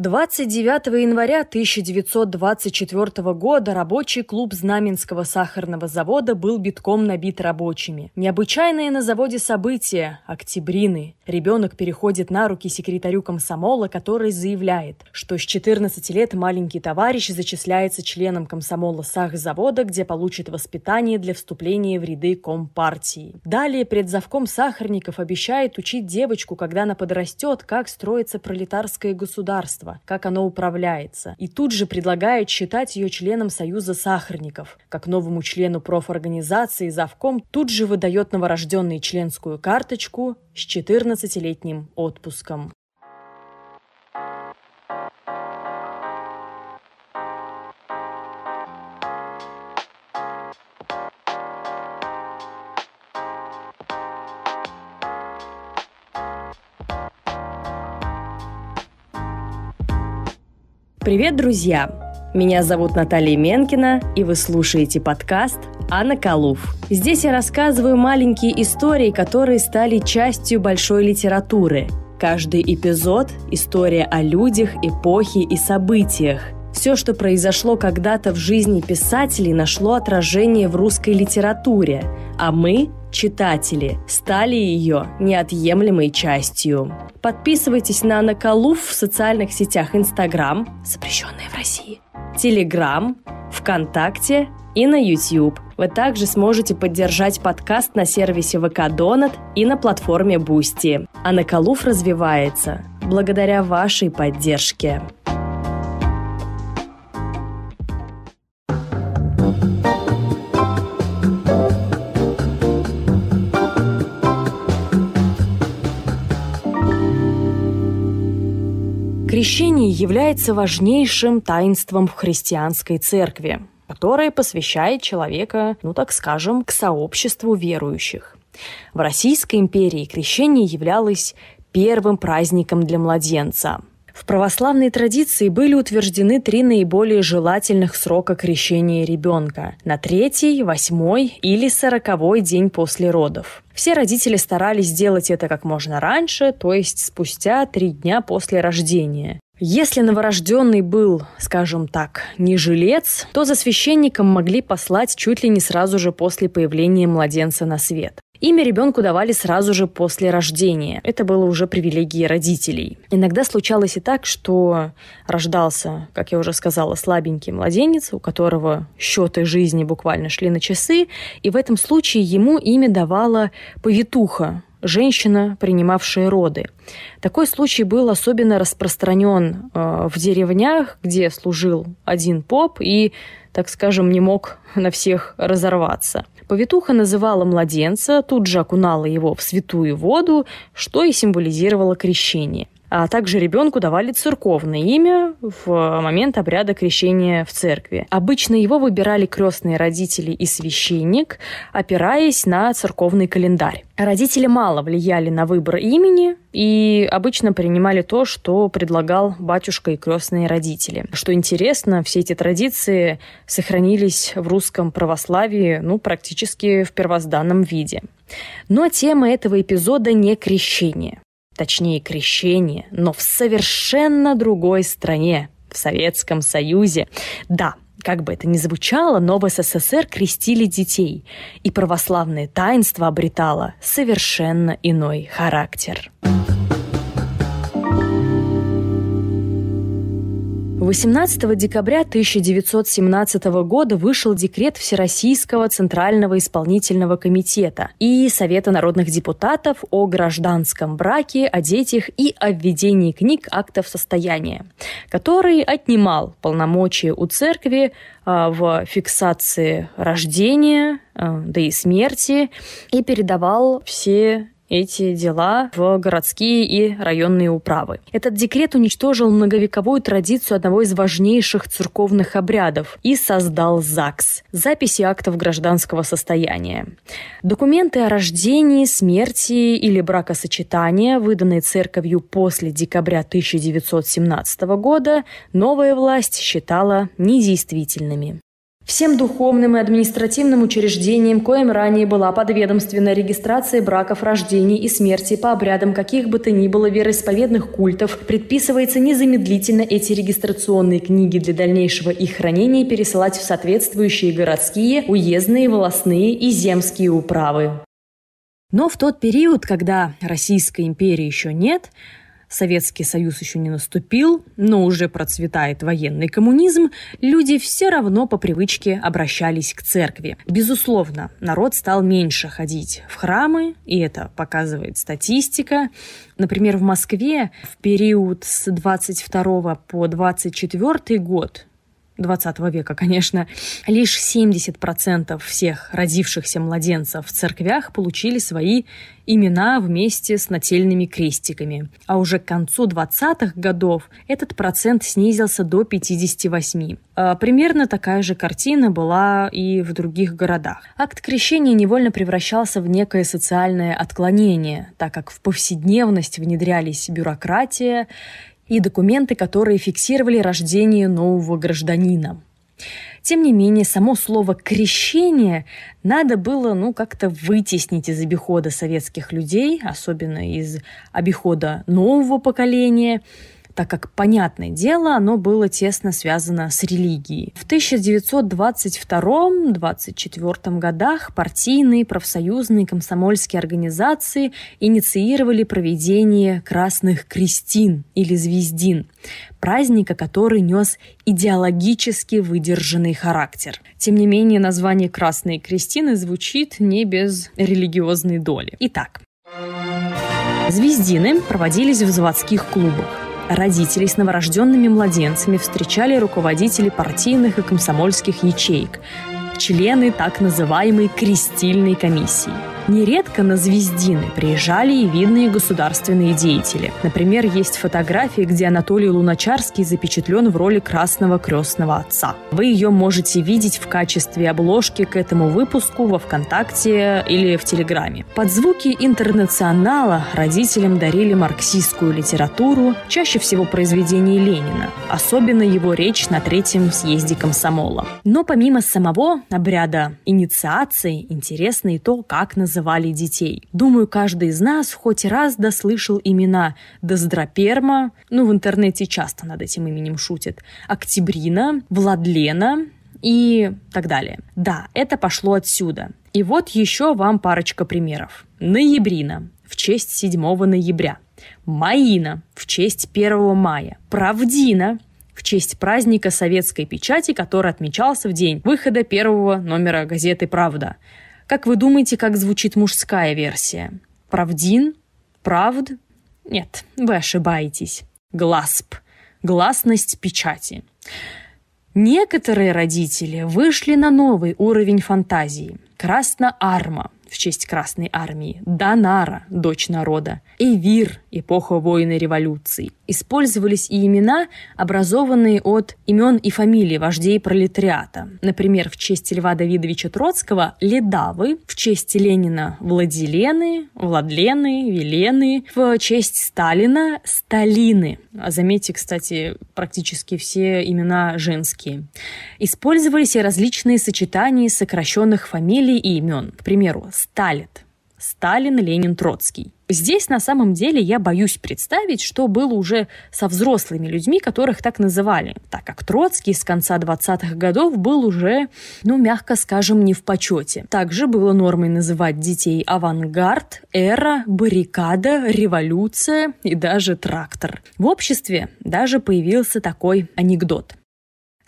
29 января 1924 года рабочий клуб Знаменского сахарного завода был битком набит рабочими. Необычайные на заводе события – октябрины. Ребенок переходит на руки секретарю комсомола, который заявляет, что с 14 лет маленький товарищ зачисляется членом комсомола сахзавода, где получит воспитание для вступления в ряды Компартии. Далее предзавком сахарников обещает учить девочку, когда она подрастет, как строится пролетарское государство общества, как оно управляется, и тут же предлагает считать ее членом Союза сахарников. Как новому члену профорганизации завком тут же выдает новорожденный членскую карточку с 14-летним отпуском. Привет, друзья! Меня зовут Наталья Менкина, и вы слушаете подкаст «Анна Калуф». Здесь я рассказываю маленькие истории, которые стали частью большой литературы. Каждый эпизод – история о людях, эпохе и событиях. Все, что произошло когда-то в жизни писателей, нашло отражение в русской литературе, а мы, читатели, стали ее неотъемлемой частью. Подписывайтесь на Наколув в социальных сетях Инстаграм, запрещенные в России, Телеграм, ВКонтакте и на YouTube. Вы также сможете поддержать подкаст на сервисе VK Donut и на платформе Boosty. А Наколув развивается благодаря вашей поддержке. Крещение является важнейшим таинством в христианской церкви, которое посвящает человека, ну так скажем, к сообществу верующих. В Российской империи крещение являлось первым праздником для младенца. В православной традиции были утверждены три наиболее желательных срока крещения ребенка – на третий, восьмой или сороковой день после родов. Все родители старались сделать это как можно раньше, то есть спустя три дня после рождения. Если новорожденный был, скажем так, не жилец, то за священником могли послать чуть ли не сразу же после появления младенца на свет. Имя ребенку давали сразу же после рождения. Это было уже привилегией родителей. Иногда случалось и так, что рождался, как я уже сказала, слабенький младенец, у которого счеты жизни буквально шли на часы, и в этом случае ему имя давала повитуха, женщина, принимавшая роды. Такой случай был особенно распространен э, в деревнях, где служил один поп и, так скажем, не мог на всех разорваться. Повитуха называла младенца, тут же окунала его в святую воду, что и символизировало крещение – а также ребенку давали церковное имя в момент обряда крещения в церкви. Обычно его выбирали крестные родители и священник, опираясь на церковный календарь. Родители мало влияли на выбор имени и обычно принимали то, что предлагал батюшка и крестные родители. Что интересно, все эти традиции сохранились в русском православии ну, практически в первозданном виде. Но тема этого эпизода не крещение точнее крещение, но в совершенно другой стране, в Советском Союзе. Да, как бы это ни звучало, но в СССР крестили детей, и православное таинство обретало совершенно иной характер. 18 декабря 1917 года вышел декрет Всероссийского Центрального исполнительного комитета и Совета народных депутатов о гражданском браке, о детях и о введении книг актов состояния, который отнимал полномочия у церкви а, в фиксации рождения, а, да и смерти, и передавал все эти дела в городские и районные управы. Этот декрет уничтожил многовековую традицию одного из важнейших церковных обрядов и создал ЗАГС – записи актов гражданского состояния. Документы о рождении, смерти или бракосочетании, выданные церковью после декабря 1917 года, новая власть считала недействительными. Всем духовным и административным учреждениям, коим ранее была подведомственная регистрация браков, рождений и смерти по обрядам каких бы то ни было вероисповедных культов, предписывается незамедлительно эти регистрационные книги для дальнейшего их хранения пересылать в соответствующие городские, уездные, волостные и земские управы. Но в тот период, когда Российской империи еще нет, Советский Союз еще не наступил, но уже процветает военный коммунизм, люди все равно по привычке обращались к церкви. Безусловно, народ стал меньше ходить в храмы, и это показывает статистика. Например, в Москве в период с 22 по 24 год 20 века, конечно, лишь 70% всех родившихся младенцев в церквях получили свои имена вместе с нательными крестиками. А уже к концу 20-х годов этот процент снизился до 58. А примерно такая же картина была и в других городах. Акт крещения невольно превращался в некое социальное отклонение, так как в повседневность внедрялись бюрократия и документы, которые фиксировали рождение нового гражданина. Тем не менее, само слово «крещение» надо было ну, как-то вытеснить из обихода советских людей, особенно из обихода нового поколения – так как, понятное дело, оно было тесно связано с религией. В 1922-24 годах партийные, профсоюзные, комсомольские организации инициировали проведение красных крестин или звездин, праздника, который нес идеологически выдержанный характер. Тем не менее, название «Красные крестины» звучит не без религиозной доли. Итак, Звездины проводились в заводских клубах. Родителей с новорожденными младенцами встречали руководители партийных и комсомольских ячеек, члены так называемой «крестильной комиссии». Нередко на Звездины приезжали и видные государственные деятели. Например, есть фотографии, где Анатолий Луначарский запечатлен в роли красного крестного отца. Вы ее можете видеть в качестве обложки к этому выпуску во ВКонтакте или в Телеграме. Под звуки интернационала родителям дарили марксистскую литературу, чаще всего произведения Ленина, особенно его речь на третьем съезде комсомола. Но помимо самого обряда инициации, интересно и то, как называется называли детей. Думаю, каждый из нас хоть раз дослышал имена Доздроперма, ну, в интернете часто над этим именем шутят, Октябрина, Владлена и так далее. Да, это пошло отсюда. И вот еще вам парочка примеров. Ноябрина в честь 7 ноября. Маина в честь 1 мая. Правдина в честь праздника советской печати, который отмечался в день выхода первого номера газеты «Правда». Как вы думаете, как звучит мужская версия? Правдин? Правд? Нет, вы ошибаетесь. Гласп. Гласность печати. Некоторые родители вышли на новый уровень фантазии. Красна-арма в честь Красной армии, Донара, дочь народа, Эвир, эпоха войны революции. Использовались и имена, образованные от имен и фамилий вождей пролетариата. Например, в честь Льва Давидовича Троцкого – Ледавы, в честь Ленина – Владилены, Владлены, Велены, в честь Сталина – Сталины. А заметьте, кстати, практически все имена женские. Использовались и различные сочетания сокращенных фамилий и имен. К примеру, Сталит. Сталин, Ленин, Троцкий. Здесь на самом деле я боюсь представить, что было уже со взрослыми людьми, которых так называли, так как Троцкий с конца 20-х годов был уже, ну, мягко скажем, не в почете. Также было нормой называть детей авангард, эра, баррикада, революция и даже трактор. В обществе даже появился такой анекдот.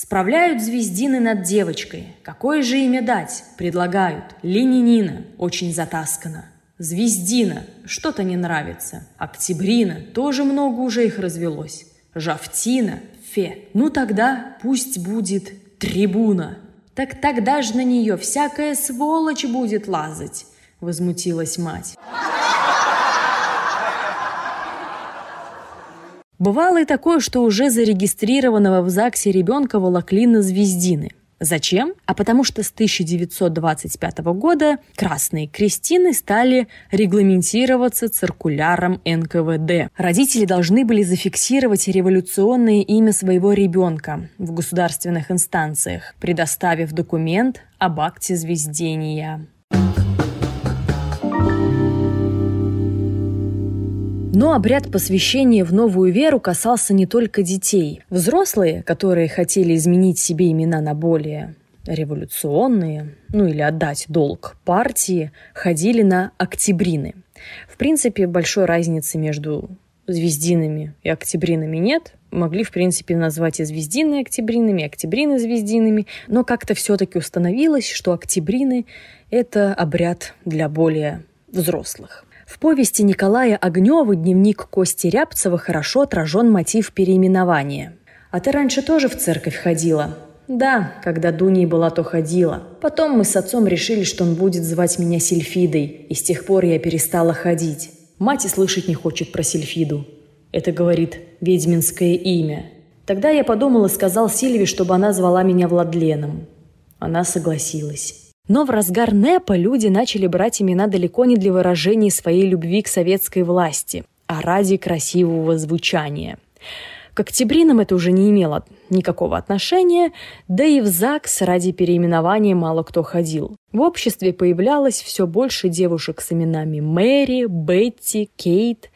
Справляют звездины над девочкой. Какое же имя дать? Предлагают. Ленинина. Очень затаскано. Звездина. Что-то не нравится. Октябрина. Тоже много уже их развелось. Жавтина. Фе. Ну тогда пусть будет трибуна. Так тогда же на нее всякая сволочь будет лазать. Возмутилась мать. Бывало и такое, что уже зарегистрированного в ЗАГСе ребенка волокли на звездины. Зачем? А потому что с 1925 года красные крестины стали регламентироваться циркуляром НКВД. Родители должны были зафиксировать революционное имя своего ребенка в государственных инстанциях, предоставив документ об акте звездения. Но обряд посвящения в новую веру касался не только детей. Взрослые, которые хотели изменить себе имена на более революционные, ну или отдать долг партии, ходили на октябрины. В принципе, большой разницы между звездинами и октябринами нет. Могли, в принципе, назвать и звездины октябринами, и октябрины звездинами, но как-то все-таки установилось, что октябрины – это обряд для более взрослых. В повести Николая Огнева «Дневник Кости Рябцева» хорошо отражен мотив переименования. «А ты раньше тоже в церковь ходила?» «Да, когда Дуней была, то ходила. Потом мы с отцом решили, что он будет звать меня Сильфидой, и с тех пор я перестала ходить. Мать и слышать не хочет про Сильфиду. Это, говорит, ведьминское имя. Тогда я подумал и сказал Сильве, чтобы она звала меня Владленом. Она согласилась. Но в разгар НЭПа люди начали брать имена далеко не для выражения своей любви к советской власти, а ради красивого звучания. К октябринам это уже не имело никакого отношения, да и в ЗАГС ради переименования мало кто ходил. В обществе появлялось все больше девушек с именами Мэри, Бетти, Кейт.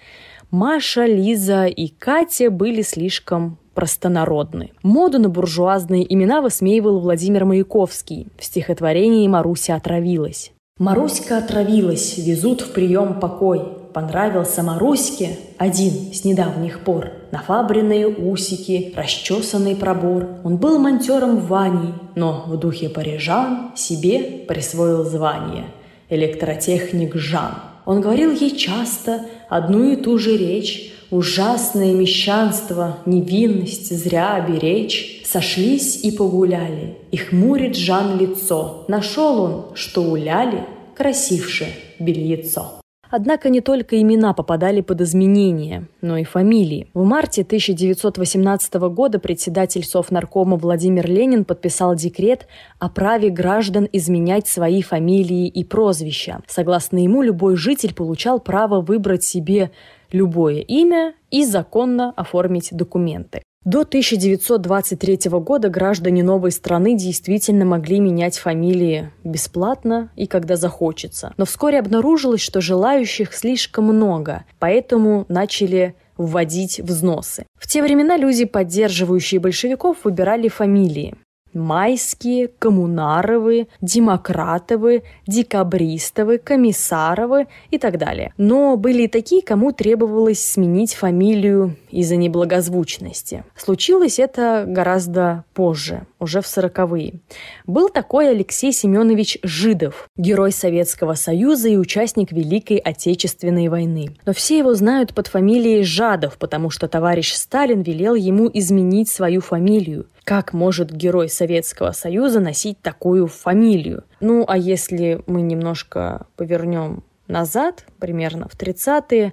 Маша, Лиза и Катя были слишком простонародны. Моду на буржуазные имена высмеивал Владимир Маяковский в стихотворении «Маруся отравилась». «Маруська отравилась, везут в прием покой. Понравился Маруське один с недавних пор. Нафабренные усики, расчесанный пробор. Он был монтером в Ване, но в духе парижан себе присвоил звание. Электротехник Жан. Он говорил ей часто одну и ту же речь, Ужасное мещанство, невинность зря беречь, Сошлись и погуляли, и хмурит Жан лицо. Нашел он, что уляли, красивше бельецо. Однако не только имена попадали под изменения, но и фамилии. В марте 1918 года председатель Совнаркома Владимир Ленин подписал декрет о праве граждан изменять свои фамилии и прозвища. Согласно ему, любой житель получал право выбрать себе любое имя и законно оформить документы. До 1923 года граждане новой страны действительно могли менять фамилии бесплатно и когда захочется. Но вскоре обнаружилось, что желающих слишком много, поэтому начали вводить взносы. В те времена люди, поддерживающие большевиков, выбирали фамилии. Майские, Коммунаровы, Демократовы, Декабристовы, Комиссаровы и так далее. Но были и такие, кому требовалось сменить фамилию из-за неблагозвучности. Случилось это гораздо позже, уже в сороковые. Был такой Алексей Семенович Жидов, герой Советского Союза и участник Великой Отечественной войны. Но все его знают под фамилией Жадов, потому что товарищ Сталин велел ему изменить свою фамилию. Как может герой Советского Союза носить такую фамилию? Ну, а если мы немножко повернем назад, примерно в 30-е,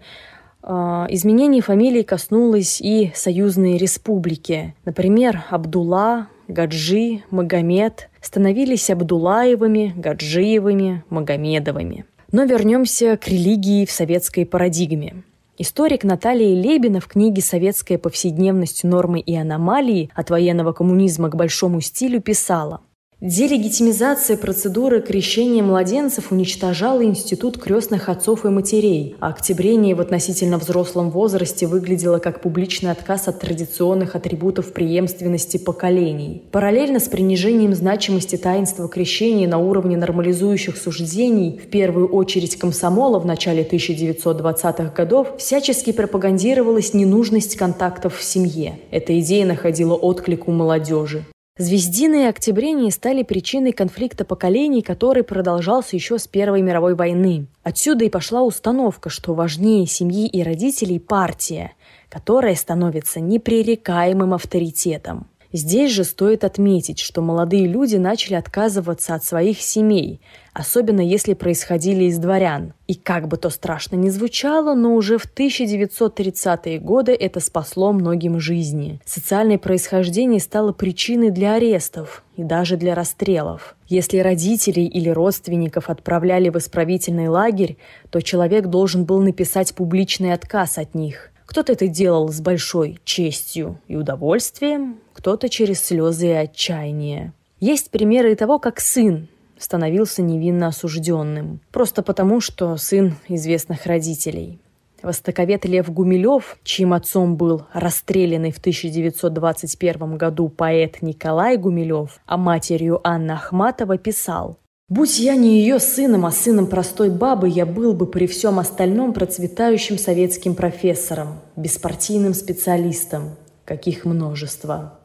а, изменений фамилий коснулось и союзные республики. Например, Абдулла, Гаджи, Магомед становились Абдулаевыми, Гаджиевыми, Магомедовыми. Но вернемся к религии в советской парадигме. Историк Наталья Лебина в книге «Советская повседневность, нормы и аномалии. От военного коммунизма к большому стилю» писала Делегитимизация процедуры крещения младенцев уничтожала институт крестных отцов и матерей, а октябрение в относительно взрослом возрасте выглядело как публичный отказ от традиционных атрибутов преемственности поколений. Параллельно с принижением значимости таинства крещения на уровне нормализующих суждений, в первую очередь комсомола в начале 1920-х годов, всячески пропагандировалась ненужность контактов в семье. Эта идея находила отклик у молодежи. Звездины и октябрения стали причиной конфликта поколений, который продолжался еще с Первой мировой войны. Отсюда и пошла установка, что важнее семьи и родителей партия, которая становится непререкаемым авторитетом. Здесь же стоит отметить, что молодые люди начали отказываться от своих семей, особенно если происходили из дворян. И как бы то страшно ни звучало, но уже в 1930-е годы это спасло многим жизни. Социальное происхождение стало причиной для арестов и даже для расстрелов. Если родителей или родственников отправляли в исправительный лагерь, то человек должен был написать публичный отказ от них – кто-то это делал с большой честью и удовольствием, кто-то через слезы и отчаяние. Есть примеры того, как сын становился невинно осужденным, просто потому, что сын известных родителей. Востоковед Лев Гумилев, чьим отцом был расстрелянный в 1921 году поэт Николай Гумилев, а матерью Анна Ахматова, писал Будь я не ее сыном, а сыном простой бабы, я был бы при всем остальном процветающим советским профессором, беспартийным специалистом, каких множество.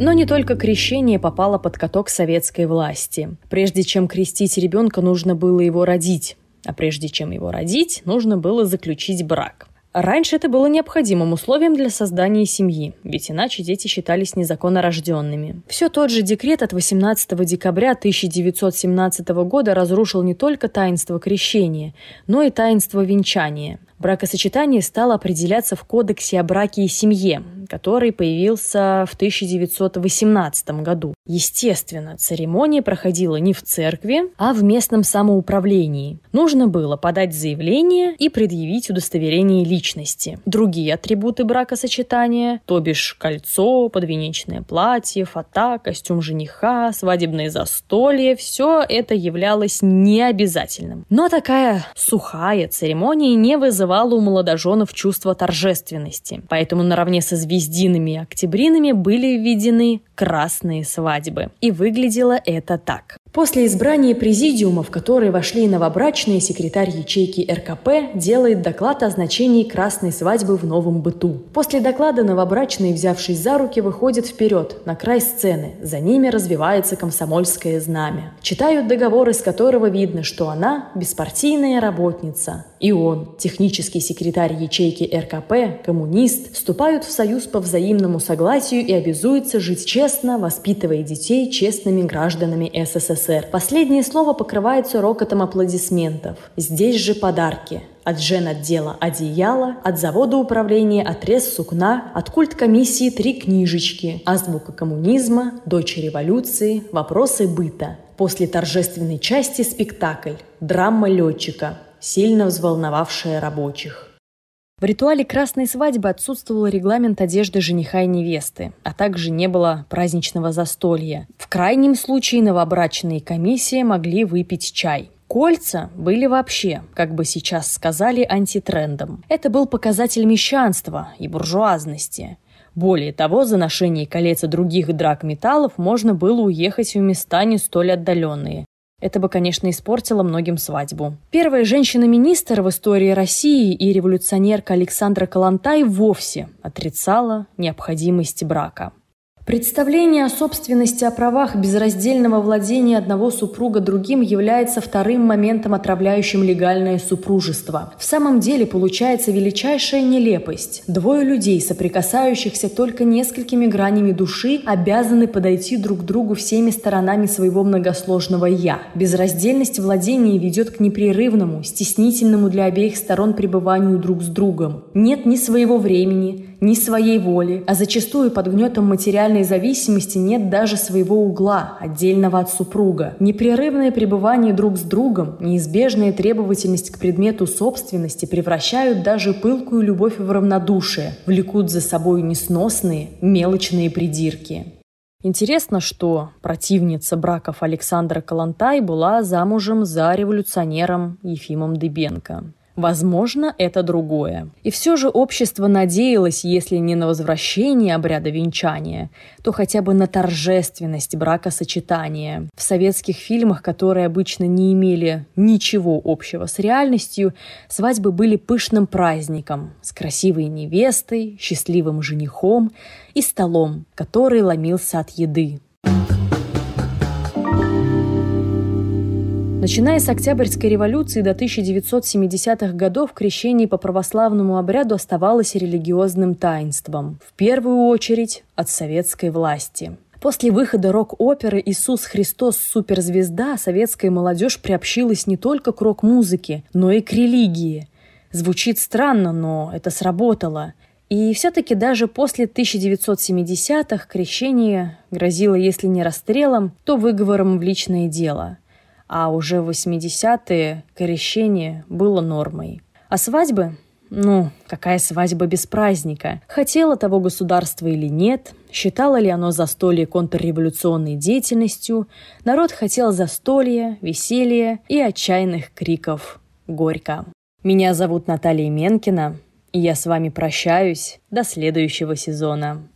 Но не только крещение попало под каток советской власти. Прежде чем крестить ребенка, нужно было его родить. А прежде чем его родить, нужно было заключить брак. Раньше это было необходимым условием для создания семьи, ведь иначе дети считались незаконно рожденными. Все тот же декрет от 18 декабря 1917 года разрушил не только таинство крещения, но и таинство венчания. Бракосочетание стало определяться в Кодексе о браке и семье, который появился в 1918 году. Естественно, церемония проходила не в церкви, а в местном самоуправлении. Нужно было подать заявление и предъявить удостоверение личности. Другие атрибуты бракосочетания, то бишь кольцо, подвенечное платье, фата, костюм жениха, свадебное застолье, все это являлось необязательным. Но такая сухая церемония не вызывала у молодоженов чувство торжественности. Поэтому наравне со Звездинами и Октябринами были введены красные свадьбы. И выглядело это так. После избрания президиума, в который вошли новобрачные, секретарь ячейки РКП делает доклад о значении красной свадьбы в новом быту. После доклада новобрачные, взявшись за руки, выходят вперед, на край сцены. За ними развивается комсомольское знамя. Читают договор, из которого видно, что она – беспартийная работница. И он, технический секретарь ячейки РКП, коммунист, вступают в союз по взаимному согласию и обязуются жить честно, воспитывая детей честными гражданами СССР. СССР. Последнее слово покрывается рокотом аплодисментов. Здесь же подарки. От жен-отдела одеяло, от завода управления отрез сукна, от культ-комиссии три книжечки, азбука коммунизма, дочь революции, вопросы быта. После торжественной части спектакль «Драма летчика», сильно взволновавшая рабочих. В ритуале красной свадьбы отсутствовал регламент одежды жениха и невесты, а также не было праздничного застолья. В крайнем случае новобрачные комиссии могли выпить чай. Кольца были вообще, как бы сейчас сказали, антитрендом. Это был показатель мещанства и буржуазности. Более того, за ношение колец и других драгметаллов можно было уехать в места не столь отдаленные, это бы, конечно, испортило многим свадьбу. Первая женщина-министр в истории России и революционерка Александра Калантай вовсе отрицала необходимость брака. Представление о собственности, о правах безраздельного владения одного супруга другим является вторым моментом, отравляющим легальное супружество. В самом деле получается величайшая нелепость. Двое людей, соприкасающихся только несколькими гранями души, обязаны подойти друг к другу всеми сторонами своего многосложного «я». Безраздельность владения ведет к непрерывному, стеснительному для обеих сторон пребыванию друг с другом. Нет ни своего времени, ни своей воли, а зачастую под гнетом материальной зависимости нет даже своего угла, отдельного от супруга. Непрерывное пребывание друг с другом, неизбежная требовательность к предмету собственности превращают даже пылкую любовь в равнодушие, влекут за собой несносные, мелочные придирки. Интересно, что противница браков Александра Калантай была замужем за революционером Ефимом Дыбенко. Возможно, это другое. И все же общество надеялось, если не на возвращение обряда венчания, то хотя бы на торжественность бракосочетания. В советских фильмах, которые обычно не имели ничего общего с реальностью, свадьбы были пышным праздником с красивой невестой, счастливым женихом и столом, который ломился от еды. Начиная с Октябрьской революции до 1970-х годов крещение по православному обряду оставалось религиозным таинством, в первую очередь от советской власти. После выхода рок-оперы «Иисус Христос. Суперзвезда» советская молодежь приобщилась не только к рок-музыке, но и к религии. Звучит странно, но это сработало. И все-таки даже после 1970-х крещение грозило, если не расстрелом, то выговором в личное дело – а уже в 80-е крещение было нормой. А свадьбы? Ну, какая свадьба без праздника? Хотело того государство или нет? Считало ли оно застолье контрреволюционной деятельностью? Народ хотел застолья, веселья и отчаянных криков. Горько. Меня зовут Наталья Менкина, и я с вами прощаюсь до следующего сезона.